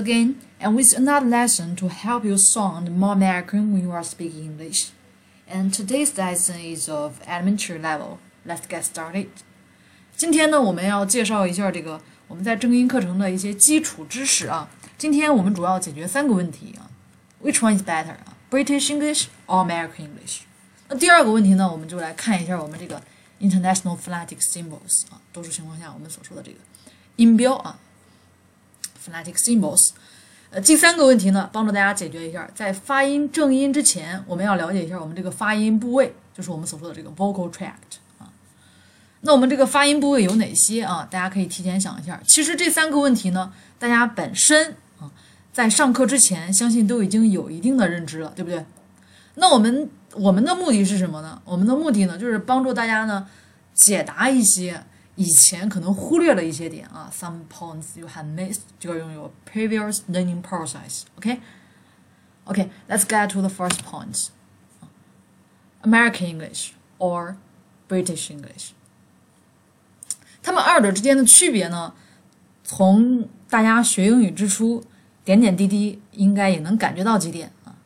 again and with another lesson to help you sound more American when you are speaking English. And today's lesson is of elementary level. Let's get started. 今天呢，我们要介绍一下这个我们在正音课程的一些基础知识啊。今天我们主要解决三个问题啊，Which one is better 啊？British English or American English？那第二个问题呢，我们就来看一下我们这个 International Phonetic Symbols 啊，多数情况下我们所说的这个音标啊。 Phonetic symbols，呃，第三个问题呢，帮助大家解决一下，在发音正音之前，我们要了解一下我们这个发音部位，就是我们所说的这个 vocal tract 啊。那我们这个发音部位有哪些啊？大家可以提前想一下。其实这三个问题呢，大家本身啊，在上课之前，相信都已经有一定的认知了，对不对？那我们我们的目的是什么呢？我们的目的呢，就是帮助大家呢，解答一些。以前可能忽略了一些点啊，some points you have missed，就要用 your previous learning process。OK，OK，let's get to the first points，American English or British English，他们二者之间的区别呢？从大家学英语之初，点点滴滴应该也能感觉到几点啊。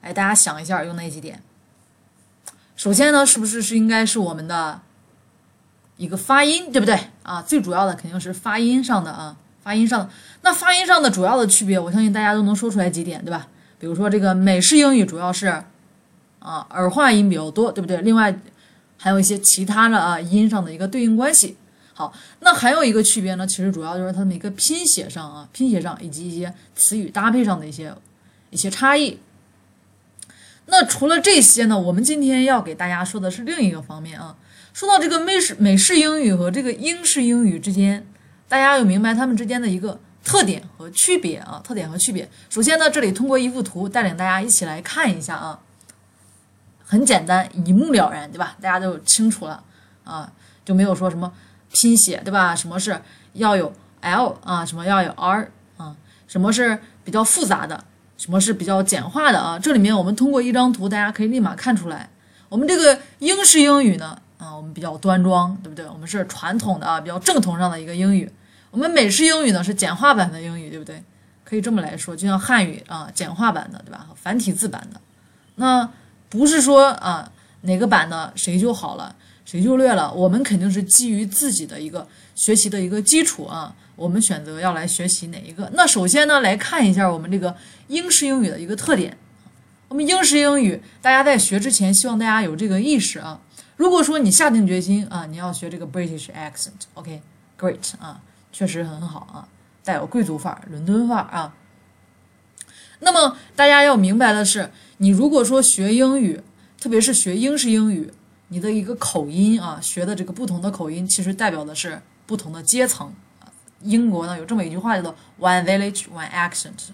哎，大家想一下，用哪几点？首先呢，是不是是应该是我们的？一个发音对不对啊？最主要的肯定是发音上的啊，发音上的。那发音上的主要的区别，我相信大家都能说出来几点，对吧？比如说这个美式英语主要是啊儿化音比较多，对不对？另外还有一些其他的啊音上的一个对应关系。好，那还有一个区别呢，其实主要就是它的一个拼写上啊，拼写上以及一些词语搭配上的一些一些差异。那除了这些呢，我们今天要给大家说的是另一个方面啊。说到这个美式美式英语和这个英式英语之间，大家要明白它们之间的一个特点和区别啊，特点和区别。首先呢，这里通过一幅图带领大家一起来看一下啊，很简单，一目了然，对吧？大家都清楚了啊，就没有说什么拼写，对吧？什么是要有 l 啊，什么要有 r 啊，什么是比较复杂的，什么是比较简化的啊？这里面我们通过一张图，大家可以立马看出来，我们这个英式英语呢。啊，我们比较端庄，对不对？我们是传统的啊，比较正统上的一个英语。我们美式英语呢是简化版的英语，对不对？可以这么来说，就像汉语啊，简化版的，对吧？繁体字版的。那不是说啊哪个版的谁就好了，谁就劣了。我们肯定是基于自己的一个学习的一个基础啊，我们选择要来学习哪一个。那首先呢，来看一下我们这个英式英语的一个特点。我们英式英语，大家在学之前，希望大家有这个意识啊。如果说你下定决心啊，你要学这个 British accent，OK，great 啊，确实很好啊，带有贵族范儿、伦敦范儿啊。那么大家要明白的是，你如果说学英语，特别是学英式英语，你的一个口音啊，学的这个不同的口音，其实代表的是不同的阶层。英国呢有这么一句话叫做 One village, one accent。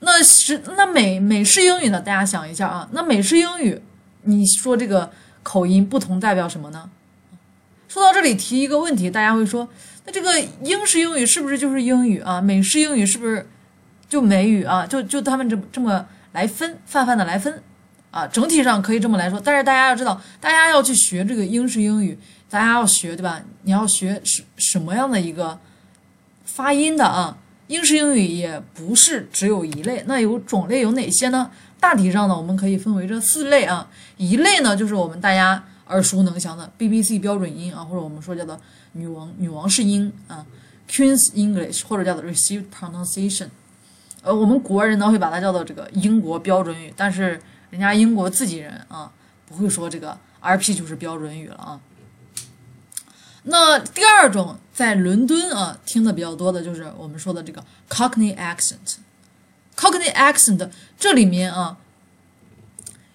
那是那美美式英语呢？大家想一下啊，那美式英语，你说这个。口音不同代表什么呢？说到这里提一个问题，大家会说，那这个英式英语是不是就是英语啊？美式英语是不是就美语啊？就就他们这这么来分，泛泛的来分啊？整体上可以这么来说，但是大家要知道，大家要去学这个英式英语，大家要学对吧？你要学什什么样的一个发音的啊？英式英语也不是只有一类，那有种类有哪些呢？大体上呢，我们可以分为这四类啊。一类呢，就是我们大家耳熟能详的 BBC 标准音啊，或者我们说叫做女王女王式音啊，Queen's English，或者叫做 Received Pronunciation。呃，我们国人呢会把它叫做这个英国标准语，但是人家英国自己人啊不会说这个 RP 就是标准语了啊。那第二种在伦敦啊听的比较多的就是我们说的这个 Cockney accent。Cockney accent 这里面啊，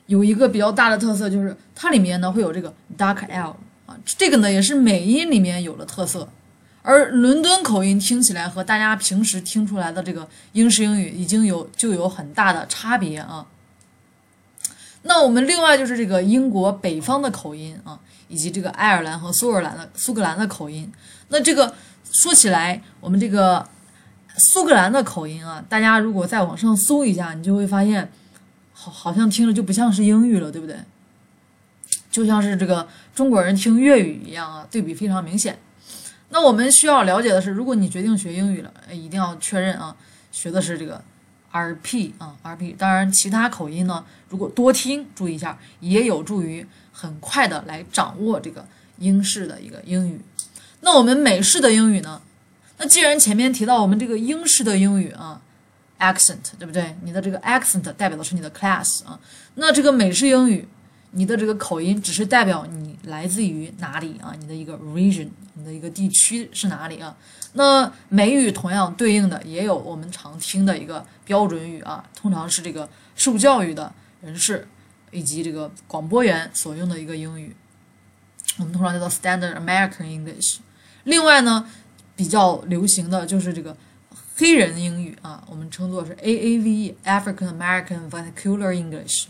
有一个比较大的特色，就是它里面呢会有这个 dark L 啊，这个呢也是美音里面有的特色，而伦敦口音听起来和大家平时听出来的这个英式英语已经有就有很大的差别啊。那我们另外就是这个英国北方的口音啊，以及这个爱尔兰和苏尔兰的苏格兰的口音，那这个说起来，我们这个。苏格兰的口音啊，大家如果在网上搜一下，你就会发现，好，好像听着就不像是英语了，对不对？就像是这个中国人听粤语一样啊，对比非常明显。那我们需要了解的是，如果你决定学英语了，一定要确认啊，学的是这个 RP 啊 RP。当然，其他口音呢，如果多听，注意一下，也有助于很快的来掌握这个英式的一个英语。那我们美式的英语呢？那既然前面提到我们这个英式的英语啊，accent 对不对？你的这个 accent 代表的是你的 class 啊。那这个美式英语，你的这个口音只是代表你来自于哪里啊？你的一个 region，你的一个地区是哪里啊？那美语同样对应的也有我们常听的一个标准语啊，通常是这个受教育的人士以及这个广播员所用的一个英语，我们通常叫做 Standard American English。另外呢，比较流行的就是这个黑人英语啊，我们称作是 AAVE（African American Vernacular English）。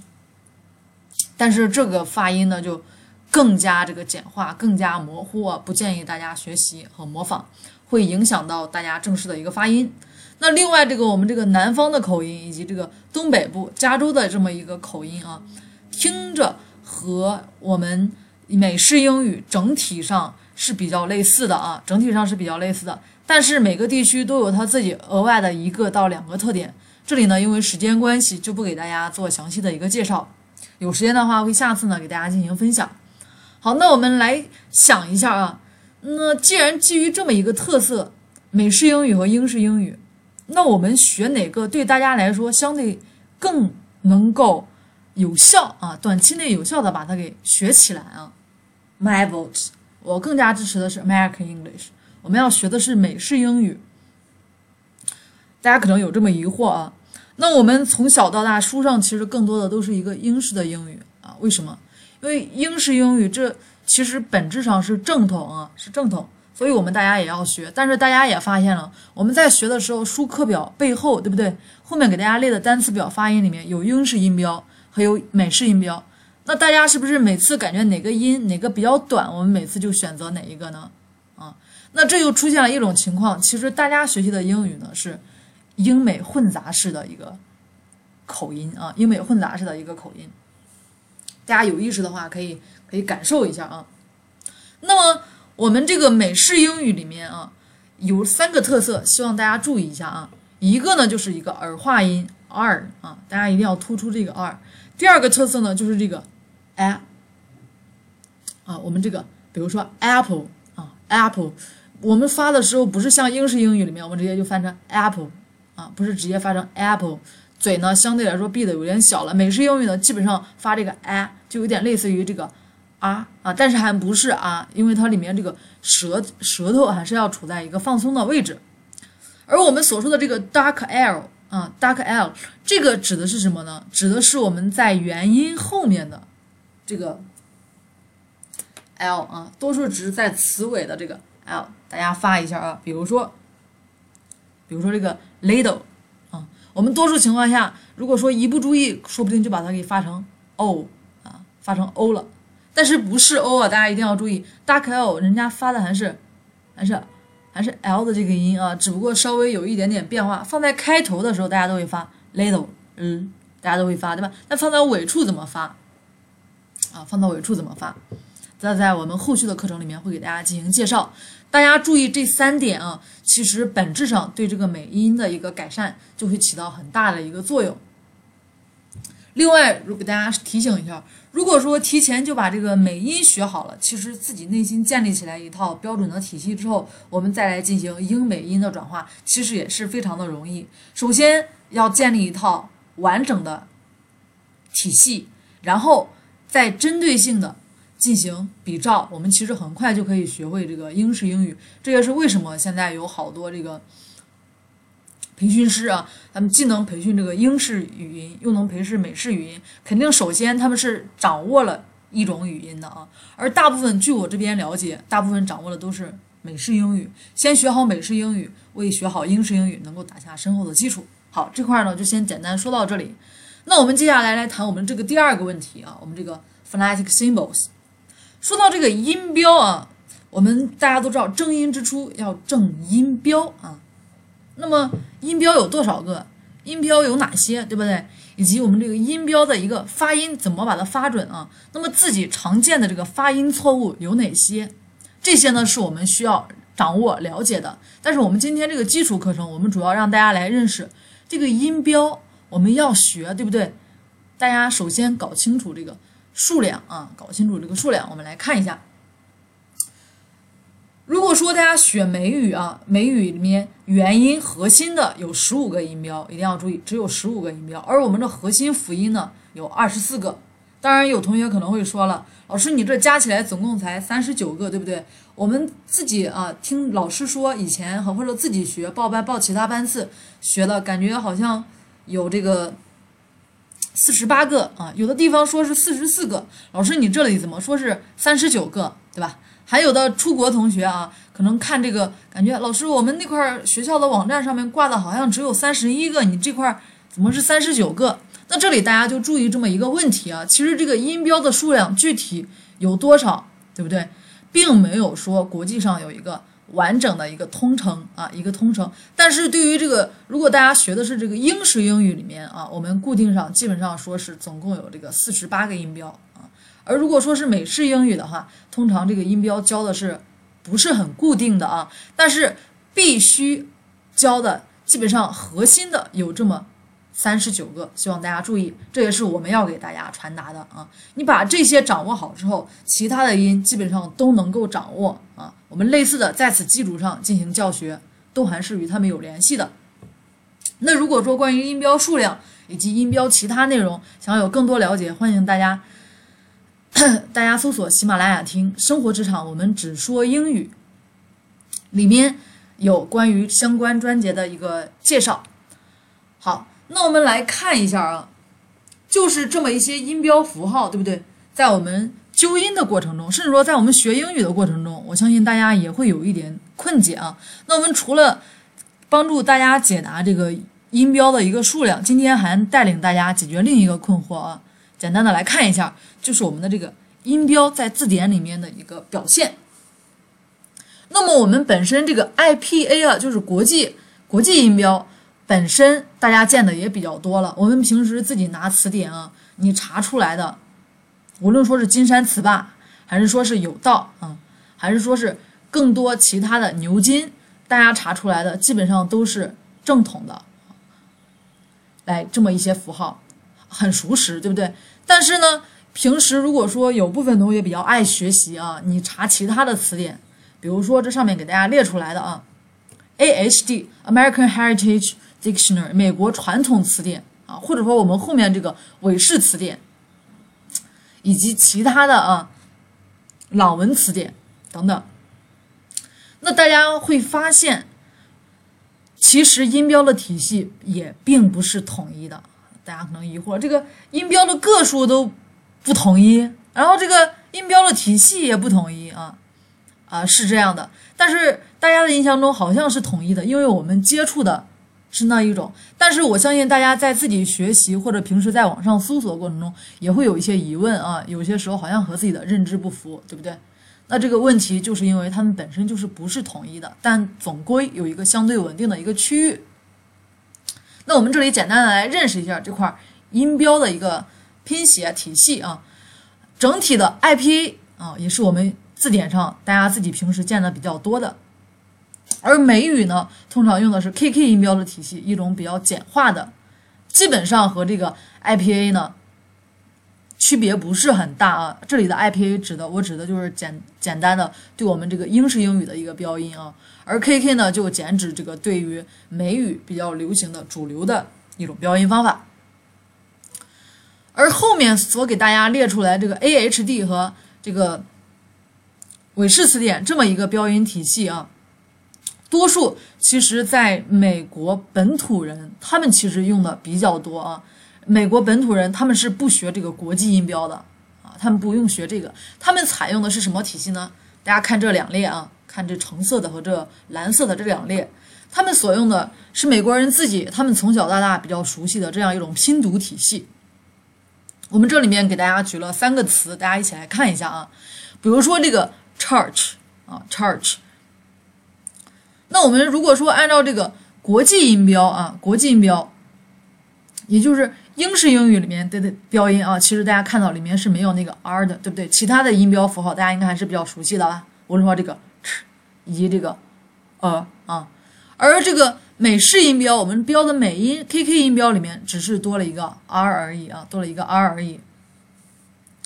但是这个发音呢，就更加这个简化，更加模糊啊，不建议大家学习和模仿，会影响到大家正式的一个发音。那另外，这个我们这个南方的口音以及这个东北部加州的这么一个口音啊，听着和我们美式英语整体上。是比较类似的啊，整体上是比较类似的，但是每个地区都有它自己额外的一个到两个特点。这里呢，因为时间关系，就不给大家做详细的一个介绍。有时间的话，会下次呢给大家进行分享。好，那我们来想一下啊，那既然基于这么一个特色，美式英语和英式英语，那我们学哪个对大家来说相对更能够有效啊，短期内有效的把它给学起来啊？My vote。我更加支持的是 American English，我们要学的是美式英语。大家可能有这么疑惑啊？那我们从小到大书上其实更多的都是一个英式的英语啊？为什么？因为英式英语这其实本质上是正统啊，是正统，所以我们大家也要学。但是大家也发现了，我们在学的时候，书课表背后对不对？后面给大家列的单词表发音里面有英式音标，还有美式音标。那大家是不是每次感觉哪个音哪个比较短，我们每次就选择哪一个呢？啊，那这又出现了一种情况，其实大家学习的英语呢是英美混杂式的一个口音啊，英美混杂式的一个口音。大家有意识的话，可以可以感受一下啊。那么我们这个美式英语里面啊，有三个特色，希望大家注意一下啊。一个呢就是一个儿化音 r 啊，大家一定要突出这个 r。第二个特色呢就是这个。A 啊，我们这个比如说 apple 啊，apple，我们发的时候不是像英式英语里面，我们直接就翻成 apple 啊，不是直接发成 apple，嘴呢相对来说闭的有点小了。美式英语呢，基本上发这个 a 就有点类似于这个啊啊，但是还不是啊，因为它里面这个舌舌头还是要处在一个放松的位置。而我们所说的这个 dark l 啊，dark l，这个指的是什么呢？指的是我们在元音后面的。这个 l 啊，多数只是在词尾的这个 l，大家发一下啊。比如说，比如说这个 little 啊，我们多数情况下，如果说一不注意，说不定就把它给发成 o 啊，发成 o 了。但是不是 o 啊？大家一定要注意，dark l 人家发的还是还是还是 l 的这个音啊，只不过稍微有一点点变化。放在开头的时候，大家都会发 little，嗯，大家都会发，对吧？那放在尾处怎么发？啊，放到尾处怎么发？在在我们后续的课程里面会给大家进行介绍。大家注意这三点啊，其实本质上对这个美音的一个改善就会起到很大的一个作用。另外，如给大家提醒一下，如果说提前就把这个美音学好了，其实自己内心建立起来一套标准的体系之后，我们再来进行英美音的转化，其实也是非常的容易。首先要建立一套完整的体系，然后。再针对性的进行比照，我们其实很快就可以学会这个英式英语。这也是为什么现在有好多这个培训师啊，他们既能培训这个英式语音，又能培训美式语音。肯定首先他们是掌握了一种语音的啊，而大部分据我这边了解，大部分掌握的都是美式英语。先学好美式英语，为学好英式英语能够打下深厚的基础。好，这块呢就先简单说到这里。那我们接下来来谈我们这个第二个问题啊，我们这个 phonetic symbols。说到这个音标啊，我们大家都知道正音之初要正音标啊。那么音标有多少个？音标有哪些？对不对？以及我们这个音标的一个发音怎么把它发准啊？那么自己常见的这个发音错误有哪些？这些呢是我们需要掌握了解的。但是我们今天这个基础课程，我们主要让大家来认识这个音标，我们要学，对不对？大家首先搞清楚这个数量啊，搞清楚这个数量。我们来看一下，如果说大家学美语啊，美语里面元音核心的有十五个音标，一定要注意，只有十五个音标，而我们的核心辅音呢有二十四个。当然，有同学可能会说了，老师，你这加起来总共才三十九个，对不对？我们自己啊，听老师说以前和或者自己学报班报其他班次学的感觉好像有这个四十八个啊，有的地方说是四十四个。老师，你这里怎么说是三十九个，对吧？还有的出国同学啊，可能看这个感觉，老师，我们那块学校的网站上面挂的好像只有三十一个，你这块怎么是三十九个？那这里大家就注意这么一个问题啊，其实这个音标的数量具体有多少，对不对？并没有说国际上有一个完整的一个通称啊，一个通称。但是对于这个，如果大家学的是这个英式英语里面啊，我们固定上基本上说是总共有这个四十八个音标啊。而如果说是美式英语的话，通常这个音标教的是不是很固定的啊？但是必须教的基本上核心的有这么。三十九个，希望大家注意，这也是我们要给大家传达的啊！你把这些掌握好之后，其他的音基本上都能够掌握啊。我们类似的在此基础上进行教学，都还是与他们有联系的。那如果说关于音标数量以及音标其他内容，想有更多了解，欢迎大家 大家搜索喜马拉雅听生活职场，我们只说英语，里面有关于相关专节的一个介绍。好。那我们来看一下啊，就是这么一些音标符号，对不对？在我们纠音的过程中，甚至说在我们学英语的过程中，我相信大家也会有一点困解啊。那我们除了帮助大家解答这个音标的一个数量，今天还带领大家解决另一个困惑啊。简单的来看一下，就是我们的这个音标在字典里面的一个表现。那么我们本身这个 IPA 啊，就是国际国际音标。本身大家见的也比较多了，我们平时自己拿词典啊，你查出来的，无论说是金山词霸，还是说是有道啊，还是说是更多其他的牛津，大家查出来的基本上都是正统的，来这么一些符号，很熟识，对不对？但是呢，平时如果说有部分同学比较爱学习啊，你查其他的词典，比如说这上面给大家列出来的啊，A H D American Heritage。Dictionary 美国传统词典啊，或者说我们后面这个韦氏词典，以及其他的啊朗文词典等等，那大家会发现，其实音标的体系也并不是统一的。大家可能疑惑，这个音标的个数都不统一，然后这个音标的体系也不统一啊啊是这样的。但是大家的印象中好像是统一的，因为我们接触的。是那一种，但是我相信大家在自己学习或者平时在网上搜索过程中，也会有一些疑问啊，有些时候好像和自己的认知不符，对不对？那这个问题就是因为它们本身就是不是统一的，但总归有一个相对稳定的一个区域。那我们这里简单的来认识一下这块音标的一个拼写体系啊，整体的 IPA 啊，也是我们字典上大家自己平时见的比较多的。而美语呢，通常用的是 KK 音标的体系，一种比较简化的，基本上和这个 IPA 呢区别不是很大啊。这里的 IPA 指的，我指的就是简简单的对我们这个英式英语的一个标音啊，而 KK 呢就简指这个对于美语比较流行的主流的一种标音方法。而后面所给大家列出来这个 AHD 和这个韦氏词典这么一个标音体系啊。多数其实，在美国本土人，他们其实用的比较多啊。美国本土人他们是不学这个国际音标的啊，他们不用学这个，他们采用的是什么体系呢？大家看这两列啊，看这橙色的和这蓝色的这两列，他们所用的是美国人自己，他们从小到大比较熟悉的这样一种拼读体系。我们这里面给大家举了三个词，大家一起来看一下啊。比如说这个 church 啊，church。那我们如果说按照这个国际音标啊，国际音标，也就是英式英语里面的的标音啊，其实大家看到里面是没有那个 r 的，对不对？其他的音标符号大家应该还是比较熟悉的吧？无论说这个 ch 以及这个呃啊，而这个美式音标，我们标的美音 K K 音标里面只是多了一个 R 而已啊，多了一个 R 而已。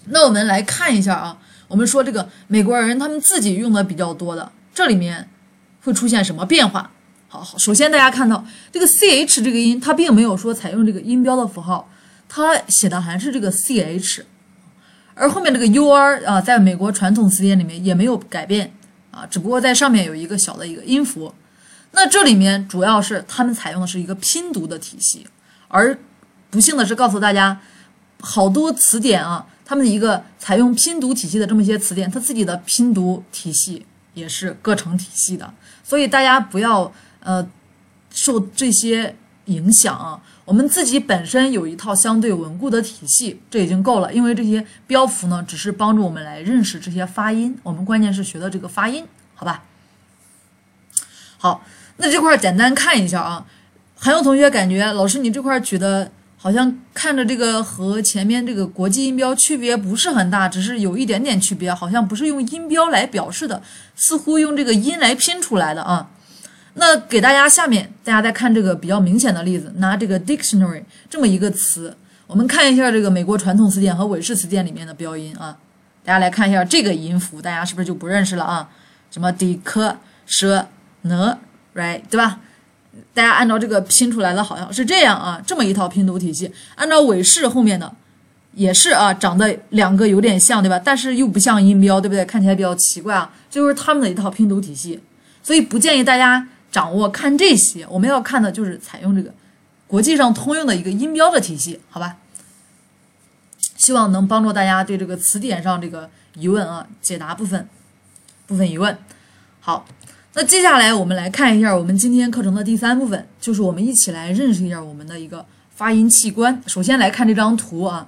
那我们来看一下啊，我们说这个美国人他们自己用的比较多的，这里面会出现什么变化？好，好，首先大家看到这个 C H 这个音，它并没有说采用这个音标的符号，它写的还是这个 C H，而后面这个 U R 啊，在美国传统词典里面也没有改变啊，只不过在上面有一个小的一个音符。那这里面主要是他们采用的是一个拼读的体系，而不幸的是告诉大家，好多词典啊。他们的一个采用拼读体系的这么一些词典，它自己的拼读体系也是各成体系的，所以大家不要呃受这些影响啊。我们自己本身有一套相对稳固的体系，这已经够了。因为这些标符呢，只是帮助我们来认识这些发音，我们关键是学的这个发音，好吧？好，那这块简单看一下啊。还有同学感觉老师你这块举的。好像看着这个和前面这个国际音标区别不是很大，只是有一点点区别，好像不是用音标来表示的，似乎用这个音来拼出来的啊。那给大家下面大家再看这个比较明显的例子，拿这个 dictionary 这么一个词，我们看一下这个美国传统词典和韦氏词典里面的标音啊。大家来看一下这个音符，大家是不是就不认识了啊？什么 d 科舍 n right 对吧？大家按照这个拼出来的，好像是这样啊，这么一套拼读体系。按照韦氏后面的，也是啊，长得两个有点像，对吧？但是又不像音标，对不对？看起来比较奇怪啊。这就是他们的一套拼读体系，所以不建议大家掌握看这些。我们要看的就是采用这个国际上通用的一个音标的体系，好吧？希望能帮助大家对这个词典上这个疑问啊解答部分部分疑问。好。那接下来我们来看一下我们今天课程的第三部分，就是我们一起来认识一下我们的一个发音器官。首先来看这张图啊，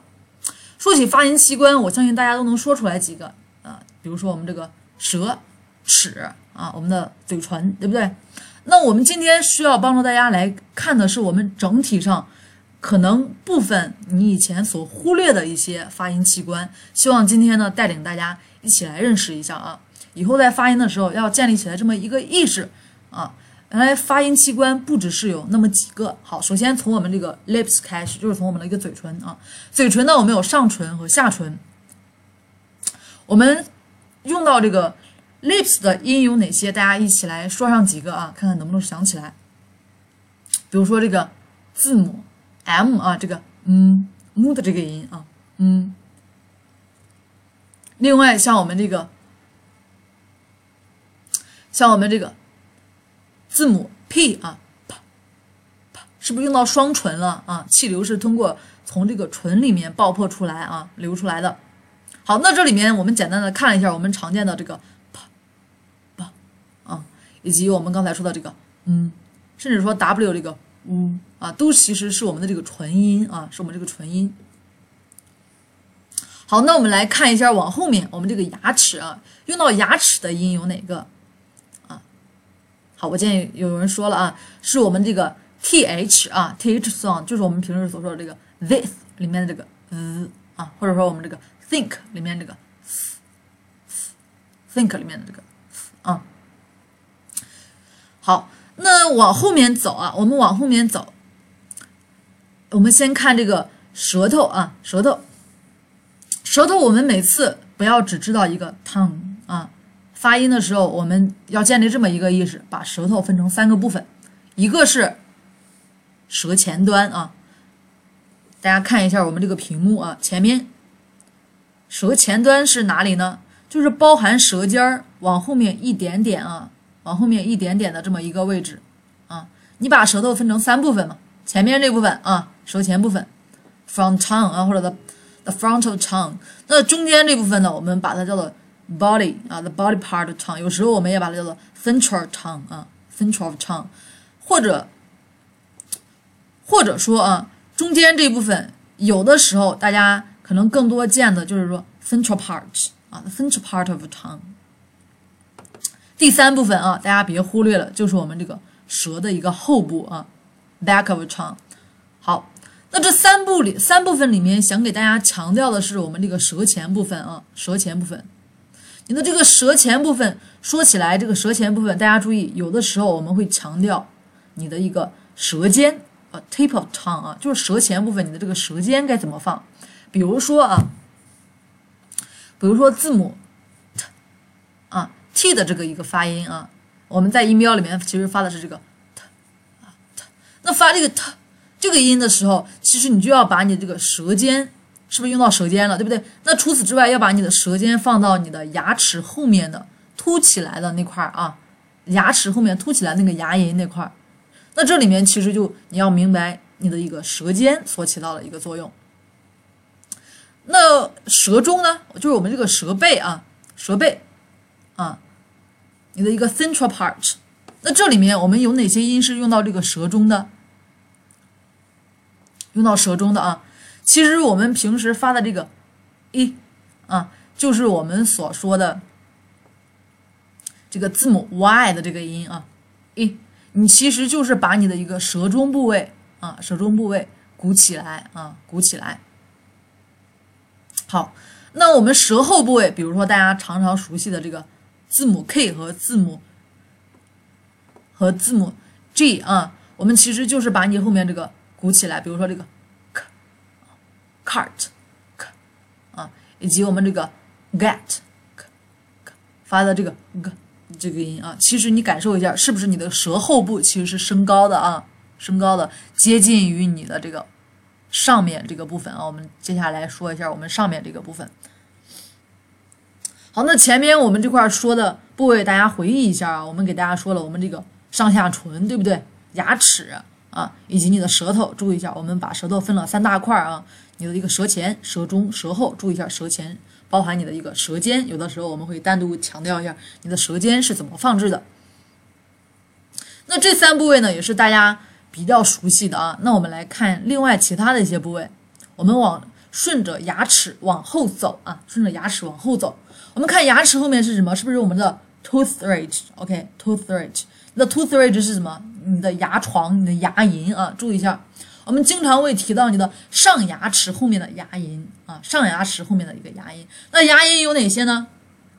说起发音器官，我相信大家都能说出来几个啊，比如说我们这个舌、齿啊，我们的嘴唇，对不对？那我们今天需要帮助大家来看的是我们整体上可能部分你以前所忽略的一些发音器官，希望今天呢带领大家一起来认识一下啊。以后在发音的时候要建立起来这么一个意识啊，原来发音器官不只是有那么几个。好，首先从我们这个 lips 开始，就是从我们的一个嘴唇啊，嘴唇呢我们有上唇和下唇。我们用到这个 lips 的音有哪些？大家一起来说上几个啊，看看能不能想起来。比如说这个字母 m 啊，这个嗯，m 的这个音啊，嗯。另外像我们这个。像我们这个字母 p 啊，啪啪，是不是用到双唇了啊？气流是通过从这个唇里面爆破出来啊，流出来的。好，那这里面我们简单的看一下我们常见的这个啪啪啊，以及我们刚才说的这个嗯，甚至说 w 这个嗯啊，都其实是我们的这个唇音啊，是我们这个唇音。好，那我们来看一下往后面我们这个牙齿啊，用到牙齿的音有哪个？好，我建议有人说了啊，是我们这个 th 啊，th sound 就是我们平时所说的这个 this 里面的这个 z 啊，或者说我们这个 think 里面这个 think 里面的这个啊。好，那往后面走啊，我们往后面走，我们先看这个舌头啊，舌头，舌头，我们每次不要只知道一个 tongue。发音的时候，我们要建立这么一个意识，把舌头分成三个部分，一个是舌前端啊，大家看一下我们这个屏幕啊，前面舌前端是哪里呢？就是包含舌尖儿往后面一点点啊，往后面一点点的这么一个位置啊。你把舌头分成三部分嘛，前面这部分啊，舌前部分，front tongue 啊，或者 the the front of tongue，那中间这部分呢，我们把它叫做。Body 啊，the body part tongue，有时候我们也把它叫做 central tongue 啊，central tongue，或者或者说啊，中间这部分有的时候大家可能更多见的就是说 central part 啊，the central part of tongue。第三部分啊，大家别忽略了，就是我们这个舌的一个后部啊，back of tongue。好，那这三部里三部分里面，想给大家强调的是我们这个舌前部分啊，舌前部分。你的这个舌前部分，说起来这个舌前部分，大家注意，有的时候我们会强调你的一个舌尖啊，tip of tongue 啊，就是舌前部分，你的这个舌尖该怎么放？比如说啊，比如说字母 t 啊 t 的这个一个发音啊，我们在音标里面其实发的是这个 t 啊 t，那发这个 t 这个音的时候，其实你就要把你这个舌尖。是不是用到舌尖了，对不对？那除此之外，要把你的舌尖放到你的牙齿后面的凸起来的那块儿啊，牙齿后面凸起来那个牙龈那块儿。那这里面其实就你要明白你的一个舌尖所起到的一个作用。那舌中呢，就是我们这个舌背啊，舌背啊，你的一个 central part。那这里面我们有哪些音是用到这个舌中的？用到舌中的啊？其实我们平时发的这个 “e” 啊，就是我们所说的这个字母 “y” 的这个音啊，“e”，你其实就是把你的一个舌中部位啊，舌中部位鼓起来啊，鼓起来。好，那我们舌后部位，比如说大家常常熟悉的这个字母 “k” 和字母和字母 “g” 啊，我们其实就是把你后面这个鼓起来，比如说这个。cart，啊，以及我们这个 get，发的这个 g 这个音啊，其实你感受一下，是不是你的舌后部其实是升高的啊？升高的，接近于你的这个上面这个部分啊。我们接下来说一下我们上面这个部分。好，那前面我们这块说的部位，大家回忆一下啊。我们给大家说了，我们这个上下唇，对不对？牙齿啊，以及你的舌头，注意一下，我们把舌头分了三大块啊。你的一个舌前、舌中、舌后，注意一下舌前包含你的一个舌尖。有的时候我们会单独强调一下你的舌尖是怎么放置的。那这三部位呢，也是大家比较熟悉的啊。那我们来看另外其他的一些部位，我们往顺着牙齿往后走啊，顺着牙齿往后走。我们看牙齿后面是什么？是不是我们的 tooth ridge？OK，tooth ridge。那 tooth ridge 是什么？你的牙床，你的牙龈啊，注意一下。我们经常会提到你的上牙齿后面的牙龈啊，上牙齿后面的一个牙龈。那牙龈有哪些呢？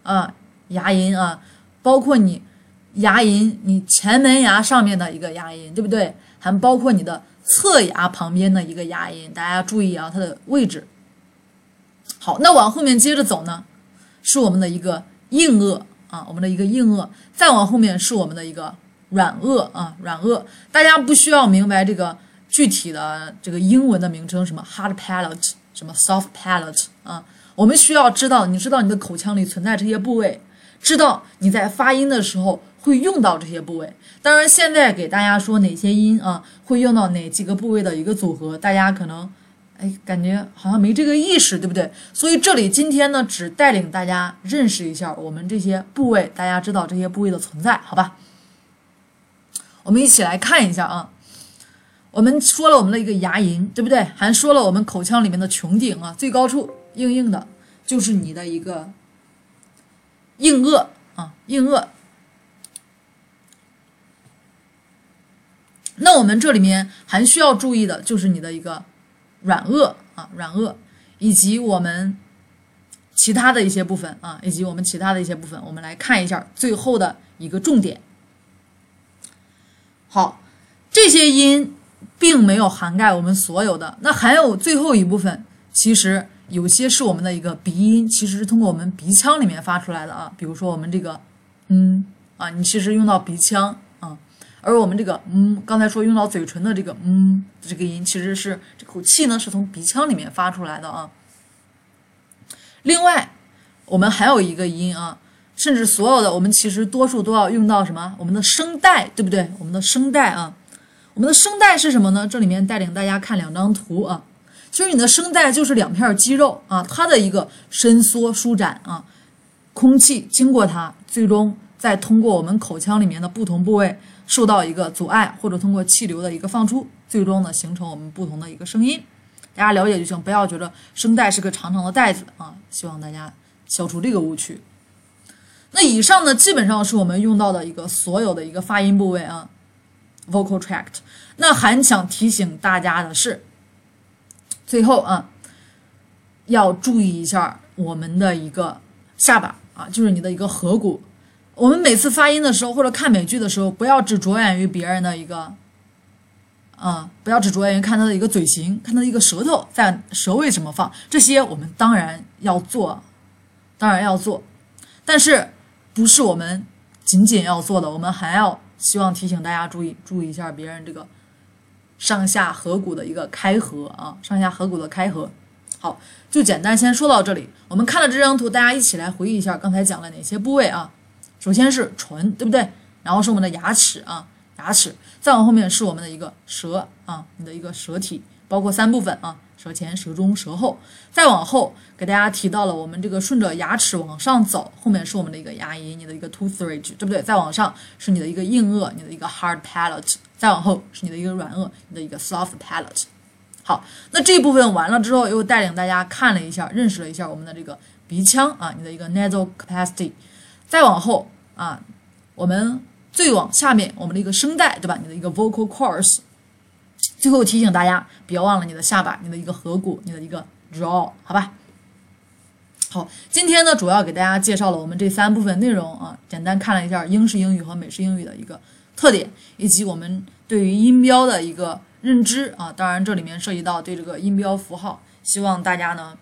啊，牙龈啊，包括你牙龈，你前门牙上面的一个牙龈，对不对？还包括你的侧牙旁边的一个牙龈，大家注意啊，它的位置。好，那往后面接着走呢，是我们的一个硬腭啊，我们的一个硬腭，再往后面是我们的一个软腭啊，软腭。大家不需要明白这个。具体的这个英文的名称什么 hard palate，什么 soft palate 啊？我们需要知道，你知道你的口腔里存在这些部位，知道你在发音的时候会用到这些部位。当然，现在给大家说哪些音啊会用到哪几个部位的一个组合，大家可能哎感觉好像没这个意识，对不对？所以这里今天呢，只带领大家认识一下我们这些部位，大家知道这些部位的存在，好吧？我们一起来看一下啊。我们说了我们的一个牙龈，对不对？还说了我们口腔里面的穹顶啊，最高处硬硬的，就是你的一个硬腭啊，硬腭。那我们这里面还需要注意的就是你的一个软腭啊，软腭，以及我们其他的一些部分啊，以及我们其他的一些部分，我们来看一下最后的一个重点。好，这些音。并没有涵盖我们所有的，那还有最后一部分，其实有些是我们的一个鼻音，其实是通过我们鼻腔里面发出来的啊。比如说我们这个，嗯啊，你其实用到鼻腔啊，而我们这个，嗯，刚才说用到嘴唇的这个，嗯，这个音其实是这口气呢是从鼻腔里面发出来的啊。另外，我们还有一个音啊，甚至所有的我们其实多数都要用到什么？我们的声带，对不对？我们的声带啊。我们的声带是什么呢？这里面带领大家看两张图啊。其实你的声带就是两片肌肉啊，它的一个伸缩舒展啊，空气经过它，最终再通过我们口腔里面的不同部位受到一个阻碍，或者通过气流的一个放出，最终呢形成我们不同的一个声音。大家了解就行，不要觉得声带是个长长的带子啊。希望大家消除这个误区。那以上呢，基本上是我们用到的一个所有的一个发音部位啊。Vocal tract，那还想提醒大家的是，最后啊，要注意一下我们的一个下巴啊，就是你的一个颌骨。我们每次发音的时候，或者看美剧的时候，不要只着眼于别人的一个，啊，不要只着眼于看他的一个嘴型，看他的一个舌头在舌位怎么放，这些我们当然要做，当然要做，但是不是我们仅仅要做的，我们还要希望提醒大家注意注意一下别人这个上下颌骨的一个开合啊，上下颌骨的开合。好，就简单先说到这里。我们看了这张图，大家一起来回忆一下刚才讲了哪些部位啊？首先是唇，对不对？然后是我们的牙齿啊，牙齿。再往后面是我们的一个舌啊，你的一个舌体，包括三部分啊：舌前、舌中、舌后。再往后给大家提到了我们这个顺着牙齿往上走，后面是我们的一个牙龈，你的一个 tooth ridge，对不对？再往上是你的一个硬腭，你的一个 hard palate。再往后是你的一个软腭，你的一个 soft palate。好，那这一部分完了之后，又带领大家看了一下，认识了一下我们的这个鼻腔啊，你的一个 nasal capacity。再往后啊，我们最往下面，我们的一个声带，对吧？你的一个 vocal cords。最后提醒大家，别忘了你的下巴，你的一个颌骨，你的一个 jaw，好吧？好，今天呢，主要给大家介绍了我们这三部分内容啊，简单看了一下英式英语和美式英语的一个特点，以及我们对于音标的一个。认知啊，当然这里面涉及到对这个音标符号，希望大家呢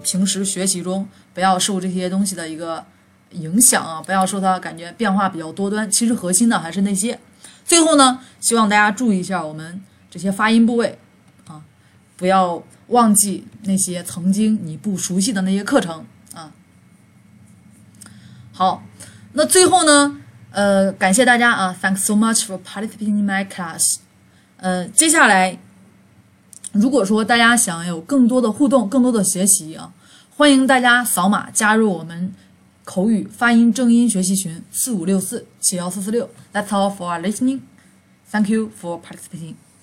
平时学习中不要受这些东西的一个影响啊，不要受它感觉变化比较多端。其实核心的还是那些。最后呢，希望大家注意一下我们这些发音部位啊，不要忘记那些曾经你不熟悉的那些课程啊。好，那最后呢，呃，感谢大家啊，Thanks so much for participating in my class。呃，接下来，如果说大家想有更多的互动、更多的学习啊，欢迎大家扫码加入我们口语发音正音学习群四五六四七幺四四六。That's all for listening. Thank you for participating.